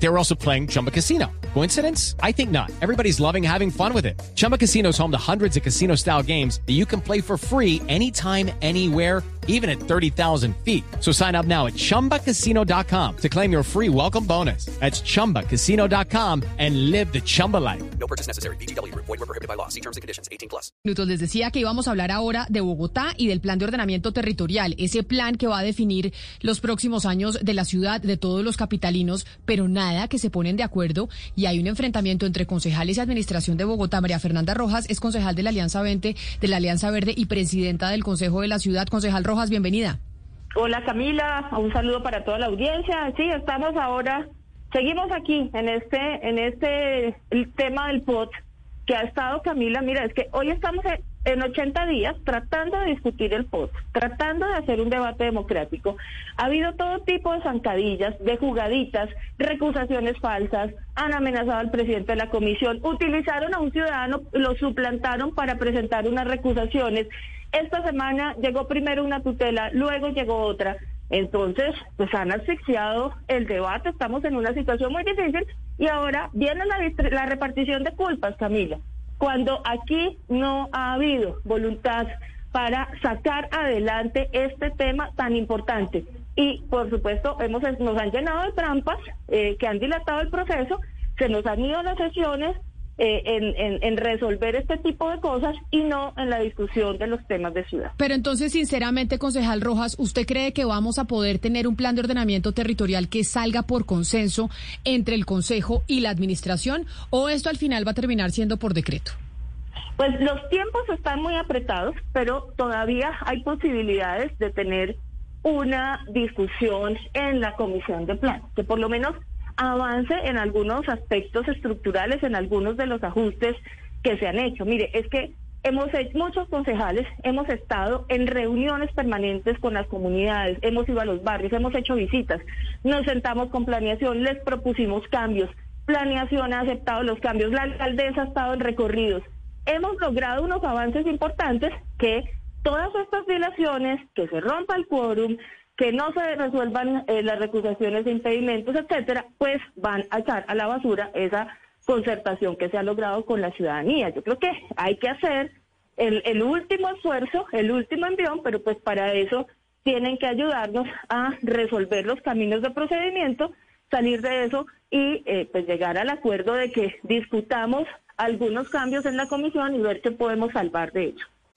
They were also playing Chumba Casino. Coincidence? I think not. Everybody's loving having fun with it. Chumba Casino is home to hundreds of casino style games that you can play for free anytime, anywhere, even at 30,000 feet. So sign up now at chumbacasino.com to claim your free welcome bonus. That's chumbacasino.com and live the Chumba life. No purchase necessary. BGW. Void were prohibited by law. See terms and conditions. 18 plus. Minutos les decía que íbamos a hablar ahora de Bogotá y del plan de ordenamiento territorial, ese plan que va a definir los próximos años de la ciudad, de todos los capitalinos, pero nada que se ponen de acuerdo y hay un enfrentamiento entre concejales y administración de Bogotá. María Fernanda Rojas es concejal de la Alianza 20, de la Alianza Verde y presidenta del Consejo de la Ciudad. Concejal Rojas, bienvenida. Hola Camila, un saludo para toda la audiencia. Sí, estamos ahora, seguimos aquí en este, en este el tema del POT que ha estado Camila. Mira, es que hoy estamos en, en 80 días tratando de discutir el POT, tratando de hacer un debate democrático. Ha habido todo tipo de zancadillas, de jugaditas, recusaciones falsas, han amenazado al presidente de la comisión, utilizaron a un ciudadano, lo suplantaron para presentar unas recusaciones. Esta semana llegó primero una tutela, luego llegó otra. Entonces, pues han asfixiado el debate, estamos en una situación muy difícil y ahora viene la, la repartición de culpas, Camila. Cuando aquí no ha habido voluntad para sacar adelante este tema tan importante. Y, por supuesto, hemos, nos han llenado de trampas eh, que han dilatado el proceso, se nos han ido las sesiones, eh, en, en- en resolver este tipo de cosas y no en la discusión de los temas de ciudad. Pero entonces, sinceramente, concejal Rojas, ¿usted cree que vamos a poder tener un plan de ordenamiento territorial que salga por consenso entre el Consejo y la Administración? ¿O esto al final va a terminar siendo por decreto? Pues los tiempos están muy apretados, pero todavía hay posibilidades de tener una discusión en la comisión de plan, que por lo menos avance en algunos aspectos estructurales, en algunos de los ajustes que se han hecho. Mire, es que hemos hecho, muchos concejales hemos estado en reuniones permanentes con las comunidades, hemos ido a los barrios, hemos hecho visitas, nos sentamos con planeación, les propusimos cambios, planeación ha aceptado los cambios, la alcaldesa ha estado en recorridos. Hemos logrado unos avances importantes que todas estas dilaciones, que se rompa el quórum, que no se resuelvan eh, las recusaciones de impedimentos, etcétera, pues van a echar a la basura esa concertación que se ha logrado con la ciudadanía. Yo creo que hay que hacer el, el último esfuerzo, el último envión, pero pues para eso tienen que ayudarnos a resolver los caminos de procedimiento, salir de eso y eh, pues llegar al acuerdo de que discutamos algunos cambios en la comisión y ver qué podemos salvar de ello.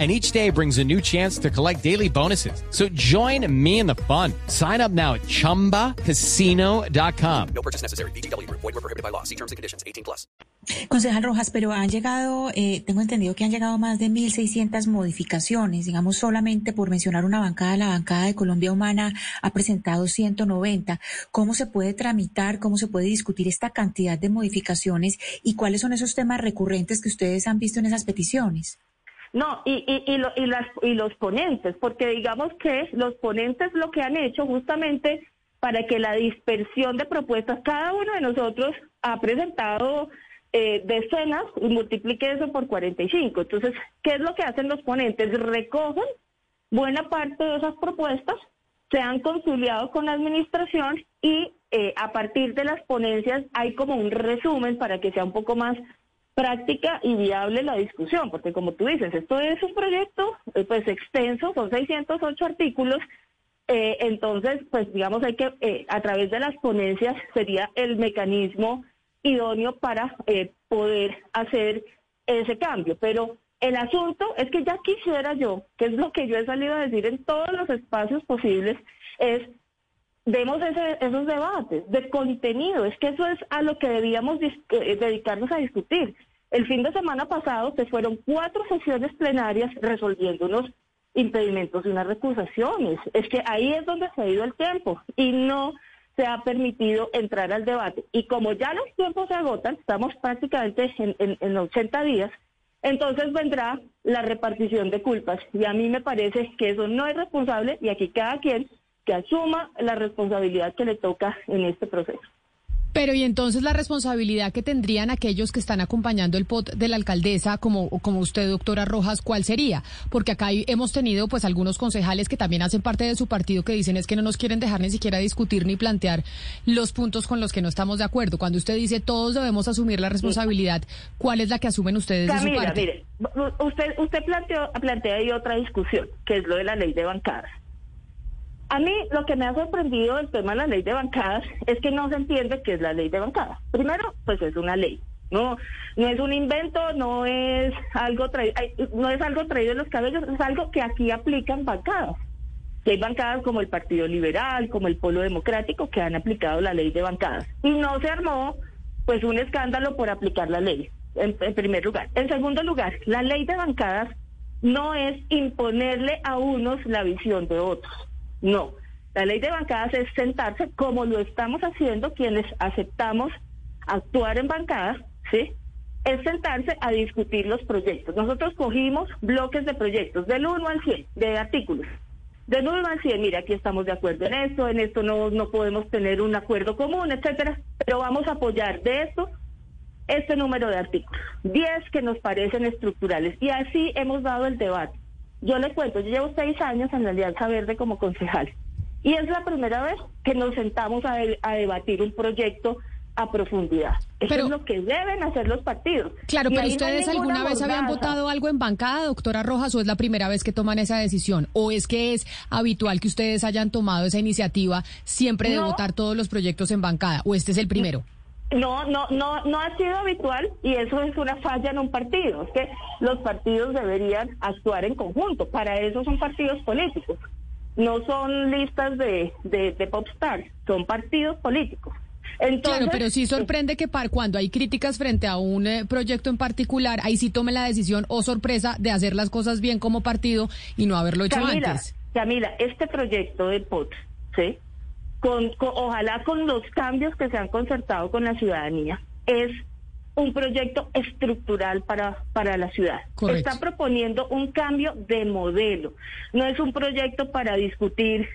And each day brings a new chance to collect daily bonuses. So join me in the fun. Sign up now at chumbacasino.com. No purchase necessary. BGW. Void were prohibited by law. See terms and conditions. 18 plus. Concejal Rojas, pero han llegado, eh, tengo entendido que han llegado más de 1.600 modificaciones, digamos solamente por mencionar una bancada, la bancada de Colombia Humana ha presentado 190. ¿Cómo se puede tramitar, cómo se puede discutir esta cantidad de modificaciones y cuáles son esos temas recurrentes que ustedes han visto en esas peticiones? No, y, y, y, lo- y las, y los ponentes, porque digamos que los ponentes lo que han hecho justamente para que la dispersión de propuestas, cada uno de nosotros ha presentado eh, decenas y multiplique eso por 45. Entonces, ¿qué es lo que hacen los ponentes? Recogen buena parte de esas propuestas, se han conciliado con la administración y eh, a partir de las ponencias hay como un resumen para que sea un poco más práctica y viable la discusión, porque como tú dices, esto es un proyecto eh, pues extenso, son 608 artículos, eh, entonces pues digamos hay que eh, a través de las ponencias sería el mecanismo idóneo para eh, poder hacer ese cambio, pero el asunto es que ya quisiera yo, que es lo que yo he salido a decir en todos los espacios posibles, es demos ese- esos debates de contenido. Es que eso es a lo que debíamos eh, dedicarnos a discutir. El fin de semana pasado se fueron cuatro sesiones plenarias resolviendo unos impedimentos y unas recusaciones. Es que ahí es donde se ha ido el tiempo y no se ha permitido entrar al debate. Y como ya los tiempos se agotan, estamos prácticamente en, en, en 80 días, entonces vendrá la repartición de culpas. Y a mí me parece que eso no es responsable y aquí cada quien que asuma la responsabilidad que le toca en este proceso. Pero y entonces la responsabilidad que tendrían aquellos que están acompañando el POT de la alcaldesa, como, como usted, doctora Rojas, ¿cuál sería? Porque acá hemos tenido pues algunos concejales que también hacen parte de su partido que dicen es que no nos quieren dejar ni siquiera discutir ni plantear los puntos con los que no estamos de acuerdo. Cuando usted dice todos debemos asumir la responsabilidad, ¿cuál es la que asumen ustedes de su parte? Mire, usted, usted planteó, plantea ahí otra discusión, que es lo de la ley de bancadas. A mí lo que me ha sorprendido del tema de la ley de bancadas es que no se entiende qué es la ley de bancadas. Primero, pues es una ley. No, no es un invento, no es algo traído, no es algo traído de los cabellos, es algo que aquí aplican bancadas. Que hay bancadas como el Partido Liberal, como el Polo Democrático, que han aplicado la ley de bancadas. Y no se armó, pues, un escándalo por aplicar la ley, en primer lugar. En segundo lugar, la ley de bancadas no es imponerle a unos la visión de otros. No, la ley de bancadas es sentarse como lo estamos haciendo quienes aceptamos actuar en bancadas, ¿sí? Es sentarse a discutir los proyectos. Nosotros cogimos bloques de proyectos del 1 al 100, de artículos. Del 1 al 100, mira, aquí estamos de acuerdo en esto, en esto no, no podemos tener un acuerdo común, etcétera, pero vamos a apoyar de esto este número de artículos, 10 que nos parecen estructurales. Y así hemos dado el debate. Yo les cuento, yo llevo seis años en la Alianza Verde como concejal y es la primera vez que nos sentamos a, debatir un proyecto a profundidad. Eso es lo que deben hacer los partidos. Claro, pero ustedes alguna vez habían votado algo en bancada, doctora Rojas, o es la primera vez que toman esa decisión, o es que es habitual que ustedes hayan tomado esa iniciativa siempre de votar todos los proyectos en bancada, o este es el primero. No, no, no, no ha sido habitual y eso es una falla en un partido. Es que los partidos deberían actuar en conjunto. Para eso son partidos políticos. No son listas de, de, de popstars, son partidos políticos. claro, pero sí sorprende que para cuando hay críticas frente a un eh, proyecto en particular, ahí sí tome la decisión o sorpresa de hacer las cosas bien como partido y no haberlo hecho antes. Camila, este proyecto de POT, ¿sí? Con, ojalá con los cambios que se han concertado con la ciudadanía, es un proyecto estructural para, para la ciudad. Está proponiendo un cambio de modelo. No es un proyecto para discutir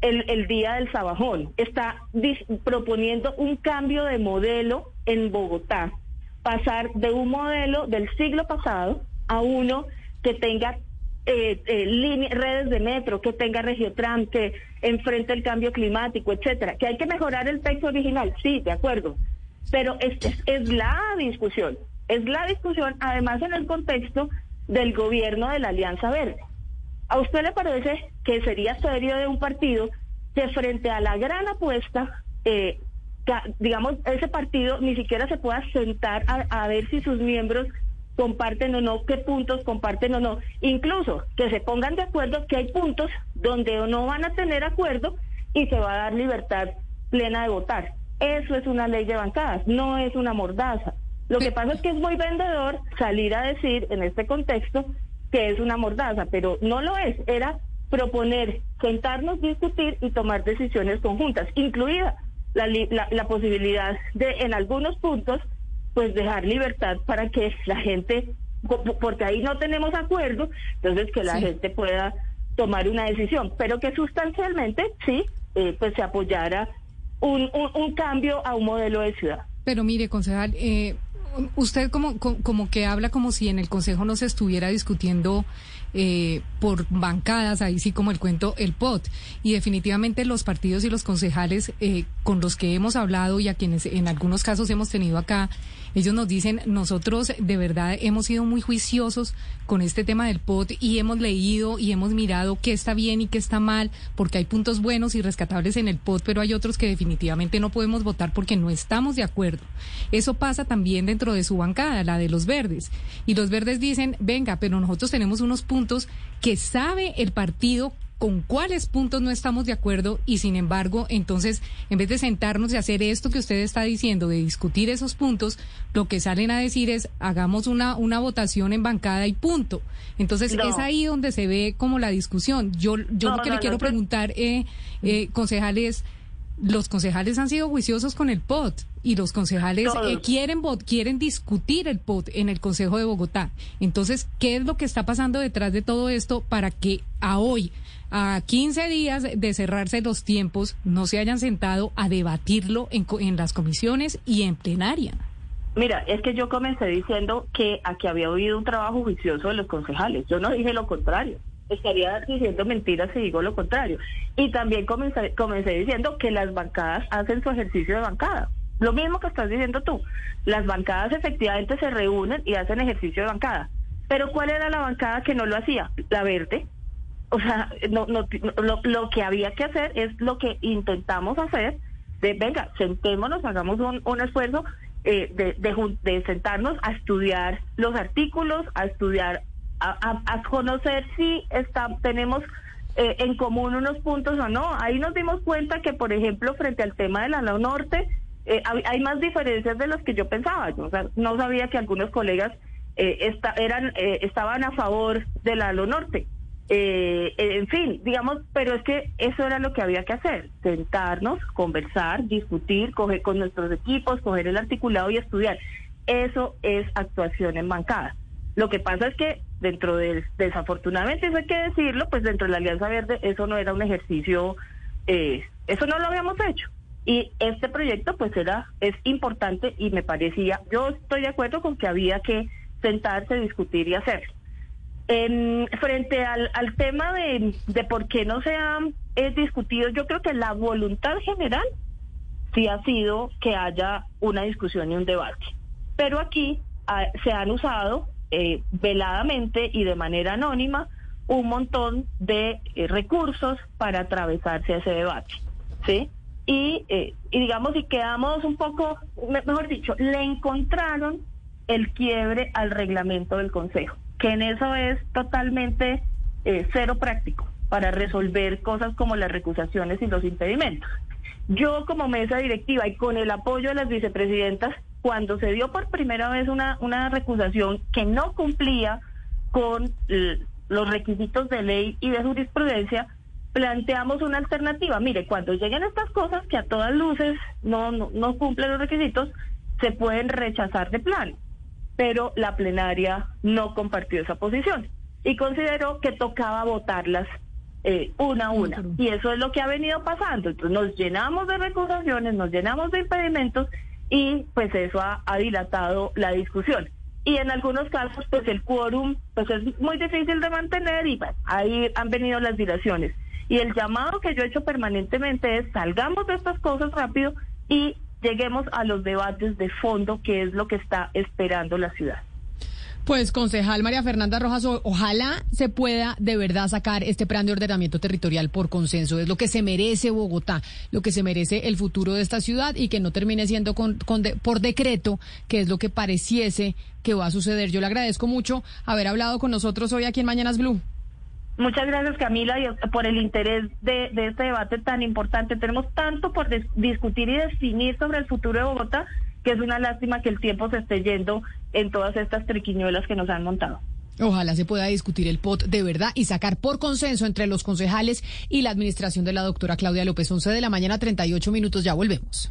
el, el día del sabajón. Está proponiendo un cambio de modelo en Bogotá. Pasar de un modelo del siglo pasado a uno que tenga eh, eh redes de metro, que tenga Regiotram, que enfrente el cambio climático, etcétera. Que hay que mejorar el texto original, sí, de acuerdo. Pero es, es, la discusión, es la discusión, además en el contexto del gobierno de la Alianza Verde. ¿A usted le parece que sería serio de un partido que frente a la gran apuesta, eh, digamos, ese partido ni siquiera se pueda sentar a ver si sus miembros comparten o no, qué puntos comparten o no. Incluso que se pongan de acuerdo que hay puntos donde no van a tener acuerdo y se va a dar libertad plena de votar. Eso es una ley de bancadas, no es una mordaza. Lo que pasa es que es muy vendedor salir a decir en este contexto que es una mordaza, pero no lo es. Era proponer, sentarnos, discutir y tomar decisiones conjuntas, incluida la, la, la posibilidad de, en algunos puntos, pues dejar libertad para que la gente, porque ahí no tenemos acuerdo, entonces que la gente pueda tomar una decisión, pero que sustancialmente sí, eh, pues se apoyara un, un, cambio a un modelo de ciudad. Pero mire, concejal, eh, usted como, como que habla como si en el Consejo no se estuviera discutiendo eh, por bancadas, ahí sí como el cuento, el POT. Y definitivamente los partidos y los concejales eh, con los que hemos hablado y a quienes en algunos casos hemos tenido acá, ellos nos dicen, nosotros de verdad hemos sido muy juiciosos con este tema del POT y hemos leído y hemos mirado qué está bien y qué está mal, porque hay puntos buenos y rescatables en el POT, pero hay otros que definitivamente no podemos votar porque no estamos de acuerdo. Eso pasa también dentro de su bancada, la de los verdes. Y los verdes dicen, venga, pero nosotros tenemos unos puntos que sabe el partido con cuáles puntos no estamos de acuerdo y sin embargo, entonces, en vez de sentarnos y hacer esto que usted está diciendo, de discutir esos puntos, lo que salen a decir es hagamos una, una votación en bancada y punto. Entonces, es ahí donde se ve como la discusión. Yo, yo lo que le quiero preguntar, eh, eh, concejal, es los concejales han sido juiciosos con el POT y los concejales eh, quieren quieren discutir el POT en el Consejo de Bogotá. Entonces, ¿qué es lo que está pasando detrás de todo esto para que a hoy, a 15 días de cerrarse los tiempos, no se hayan sentado a debatirlo en, en las comisiones y en plenaria? Mira, es que yo comencé diciendo que aquí había habido un trabajo juicioso de los concejales. Yo no dije lo contrario estaría diciendo mentiras si digo lo contrario. Y también comencé, comencé diciendo que las bancadas hacen su ejercicio de bancada. Lo mismo que estás diciendo tú. Las bancadas efectivamente se reúnen y hacen ejercicio de bancada. Pero ¿cuál era la bancada que no lo hacía? La verde. O sea, no, no, lo, lo que había que hacer es lo que intentamos hacer, de venga, sentémonos, hagamos un, un esfuerzo eh, de, de, de sentarnos a estudiar los artículos, a estudiar a, conocer si está, tenemos eh, en común unos puntos o no. Ahí nos dimos cuenta que, por ejemplo, frente al tema del ala norte, eh, hay más diferencias de las que yo pensaba. Yo, no sabía que algunos colegas eh, eran, estaban a favor del ala norte. En fin, digamos, pero es que eso era lo que había que hacer, sentarnos, conversar, discutir, coger con nuestros equipos, coger el articulado y estudiar. Eso es actuación en bancada. Lo que pasa es que dentro del, desafortunadamente eso hay que decirlo, pues dentro de la Alianza Verde eso no era un ejercicio, eh, eso no lo habíamos hecho. Y este proyecto pues era, es importante y me parecía, yo estoy de acuerdo con que había que sentarse, discutir y hacerlo. En, frente al, tema de, por qué no se ha eh, discutido, yo creo que la voluntad general sí ha sido que haya una discusión y un debate. Pero aquí ah, se han usado eh, veladamente y de manera anónima un montón de eh, recursos para atravesarse ese debate, ¿sí? Y, y digamos, y quedamos un poco, mejor dicho, le encontraron el quiebre al reglamento del Consejo, que en eso es totalmente cero práctico para resolver cosas como las recusaciones y los impedimentos. Yo como mesa directiva y con el apoyo de las vicepresidentas cuando se dio por primera vez una, una recusación que no cumplía con los requisitos de ley y de jurisprudencia, planteamos una alternativa. Mire, cuando lleguen estas cosas que a todas luces no, no, no cumplen los requisitos, se pueden rechazar de plan. Pero la plenaria no compartió esa posición y consideró que tocaba votarlas eh, una a una. Y eso es lo que ha venido pasando. Entonces nos llenamos de recusaciones, nos llenamos de impedimentos y pues eso ha, dilatado la discusión. Y en algunos casos, pues el quórum pues es muy difícil de mantener y ahí han venido las dilaciones. Y el llamado que yo he hecho permanentemente es salgamos de estas cosas rápido y lleguemos a los debates de fondo, que es lo que está esperando la ciudad. Pues, concejal María Fernanda Rojas, ojalá se pueda de verdad sacar este plan de ordenamiento territorial por consenso. Es lo que se merece Bogotá, lo que se merece el futuro de esta ciudad y que no termine siendo con, por decreto, que es lo que pareciese que va a suceder. Yo le agradezco mucho haber hablado con nosotros hoy aquí en Mañanas Blue. Muchas gracias Camila y por el interés de, de este debate tan importante. Tenemos tanto por discutir y definir sobre el futuro de Bogotá que es una lástima que el tiempo se esté yendo en todas estas triquiñuelas que nos han montado. Ojalá se pueda discutir el POT de verdad y sacar por consenso entre los concejales y la administración de la doctora Claudia López. 11 de la mañana, 38 minutos. Ya volvemos.